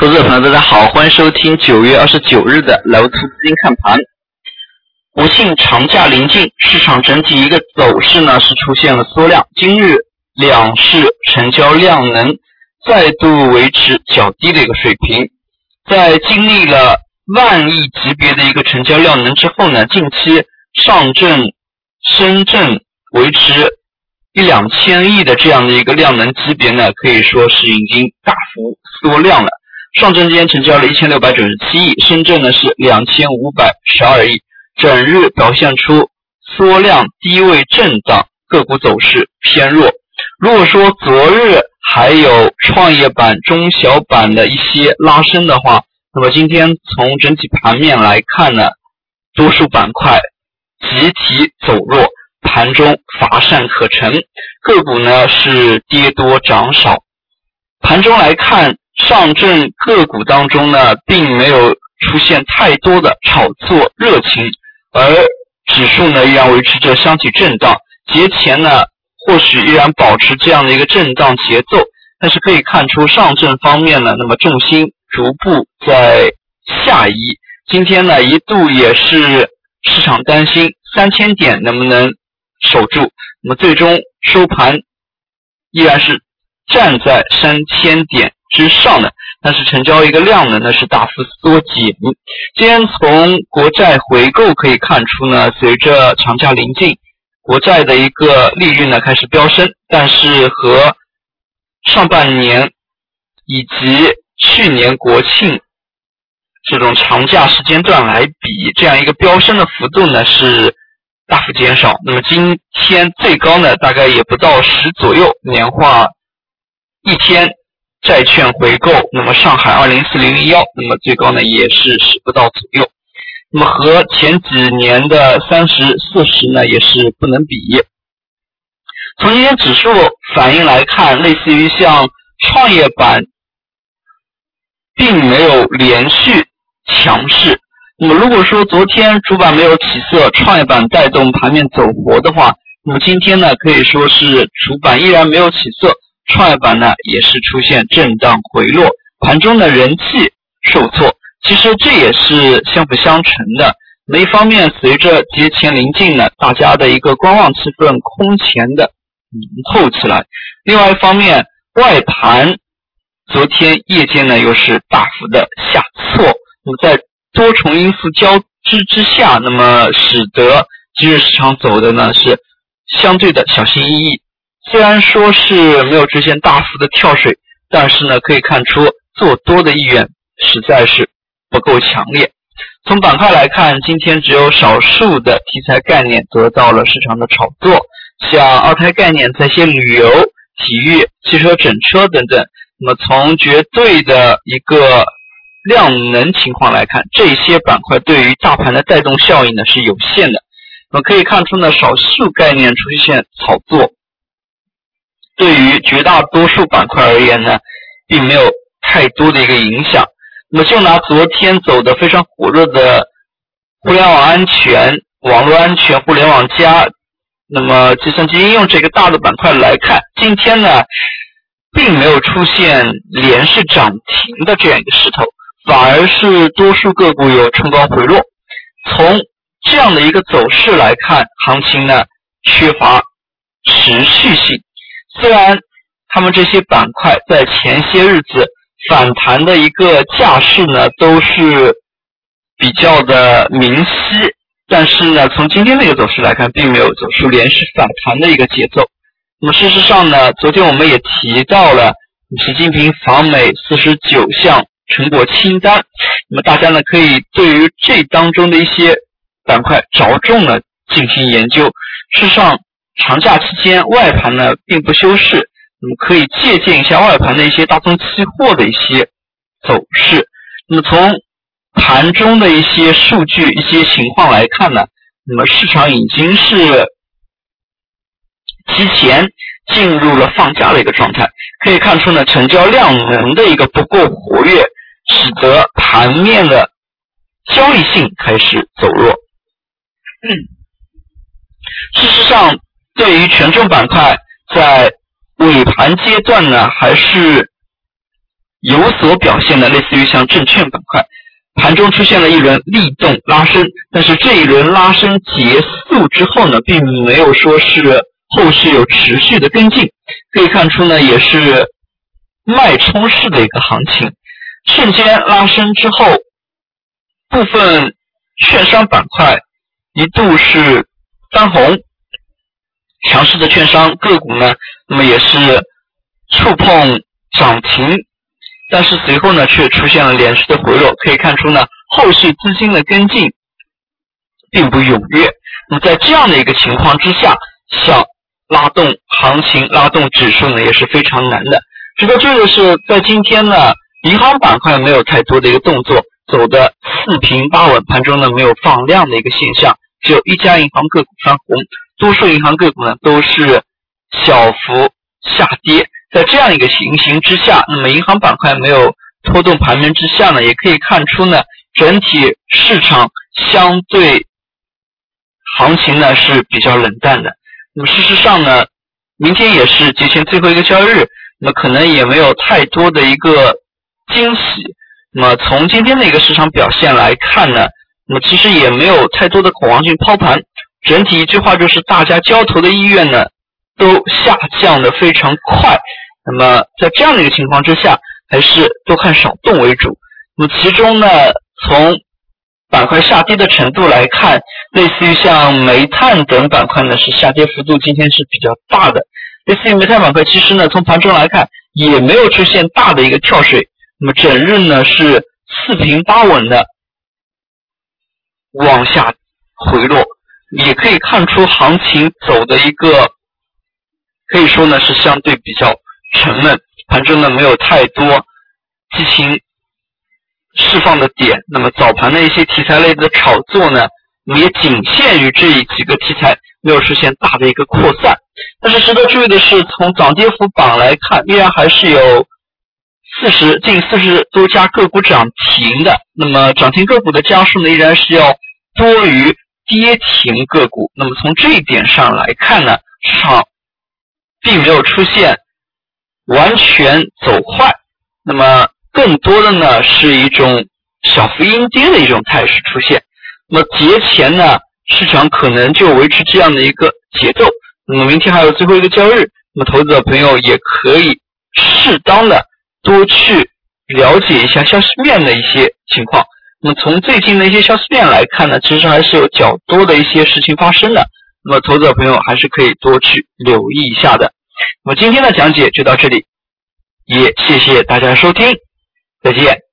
投资者朋友，大家好，欢迎收听九月二十九日的楼图资金看盘。不幸长假临近，市场整体一个走势呢是出现了缩量。今日两市成交量能再度维持较低的一个水平，在经历了万亿级别的一个成交量能之后呢，近期上证、深圳维持一两千亿的这样的一个量能级别呢，可以说是已经大幅缩量了。上证今天成交了一千六百九十七亿，深圳呢是两千五百十二亿，整日表现出缩量低位震荡，个股走势偏弱。如果说昨日还有创业板、中小板的一些拉升的话，那么今天从整体盘面来看呢，多数板块集体走弱，盘中乏善可陈，个股呢是跌多涨少。盘中来看。上证个股当中呢，并没有出现太多的炒作热情，而指数呢依然维持着箱体震荡。节前呢，或许依然保持这样的一个震荡节奏，但是可以看出上证方面呢，那么重心逐步在下移。今天呢，一度也是市场担心三千点能不能守住，那么最终收盘依然是站在三千点。之上的，但是成交一个量呢，那是大幅缩减。今天从国债回购可以看出呢，随着长假临近，国债的一个利率呢开始飙升，但是和上半年以及去年国庆这种长假时间段来比，这样一个飙升的幅度呢是大幅减少。那么今天最高呢，大概也不到十左右，年化一天。债券回购，那么上海二零四零零幺，那么最高呢也是十不到左右，那么和前几年的三十四十呢也是不能比。从今天指数反应来看，类似于像创业板，并没有连续强势。那么如果说昨天主板没有起色，创业板带动盘面走活的话，那么今天呢可以说是主板依然没有起色。创业板呢也是出现震荡回落，盘中的人气受挫，其实这也是相辅相成的。那一方面，随着节前临近呢，大家的一个观望气氛空前的浓厚起来；另外一方面，外盘昨天夜间呢又是大幅的下挫，那么在多重因素交织之下，那么使得今日市场走的呢是相对的小心翼翼。虽然说是没有出现大幅的跳水，但是呢，可以看出做多的意愿实在是不够强烈。从板块来看，今天只有少数的题材概念得到了市场的炒作，像二胎概念、在线旅游、体育、汽车整车等等。那么从绝对的一个量能情况来看，这些板块对于大盘的带动效应呢是有限的。那么可以看出呢，少数概念出现炒作。对于绝大多数板块而言呢，并没有太多的一个影响。那么就拿昨天走的非常火热的互联网安全、网络安全、互联网加，那么计算机应用这个大的板块来看，今天呢，并没有出现连续涨停的这样一个势头，反而是多数个股有冲高回落。从这样的一个走势来看，行情呢缺乏持续性。虽然他们这些板块在前些日子反弹的一个架势呢都是比较的明晰，但是呢，从今天的一个走势来看，并没有走出连续反弹的一个节奏。那么事实上呢，昨天我们也提到了习近平访美四十九项成果清单，那么大家呢可以对于这当中的一些板块着重的进行研究。事实上。长假期间，外盘呢并不休市，那么可以借鉴一下外盘的一些大宗期货的一些走势。那么从盘中的一些数据、一些情况来看呢，那么市场已经是提前进入了放假的一个状态。可以看出呢，成交量能的一个不够活跃，使得盘面的交易性开始走弱。嗯事实上。对于权重板块，在尾盘阶段呢，还是有所表现的，类似于像证券板块，盘中出现了一轮力动拉升，但是这一轮拉升结束之后呢，并没有说是后续有持续的跟进，可以看出呢，也是脉冲式的一个行情，瞬间拉升之后，部分券商板块一度是翻红，强势的券商个股呢，那么也是触碰涨停。但是随后呢，却出现了连续的回落，可以看出呢，后续资金的跟进并不踊跃。那么在这样的一个情况之下，想拉动行情、拉动指数呢，也是非常难的。值得注意的是，在今天呢，银行板块没有太多的一个动作，走的四平八稳，盘中呢没有放量的一个现象，只有一家银行个股翻红，多数银行个股呢都是小幅下跌。在这样一个情形之下，那么银行板块没有拖动盘面之下呢，也可以看出呢，整体市场相对行情呢是比较冷淡的。那么事实上呢，明天也是节前最后一个交易日，那么可能也没有太多的一个惊喜。那么从今天的一个市场表现来看呢，那么其实也没有太多的恐慌性抛盘，整体一句话就是大家交投的意愿呢。都下降的非常快，那么在这样的一个情况之下，还是多看少动为主。那么其中呢，从板块下跌的程度来看，类似于像煤炭等板块呢，是下跌幅度今天是比较大的。类似于煤炭板块，其实呢，从盘中来看也没有出现大的一个跳水，那么整日呢是四平八稳的往下回落，也可以看出行情走的一个。可以说呢是相对比较沉闷，盘中呢没有太多激情释放的点。那么早盘的一些题材类的炒作呢，也仅限于这几个题材，没有实现大的一个扩散。但是值得注意的是，从涨跌幅榜来看，依然还是有四十近四十多家个股涨停的。那么涨停个股的家数呢，依然是要多于跌停个股。那么从这一点上来看呢，市场。并没有出现完全走坏，那么更多的呢是一种小幅阴跌的一种态势出现。那么节前呢，市场可能就维持这样的一个节奏。那么明天还有最后一个交易日，那么投资者朋友也可以适当的多去了解一下消息面的一些情况。那么从最近的一些消息面来看呢，其实还是有较多的一些事情发生的。那么，投资者朋友还是可以多去留意一下的。那么，今天的讲解就到这里，也谢谢大家收听，再见。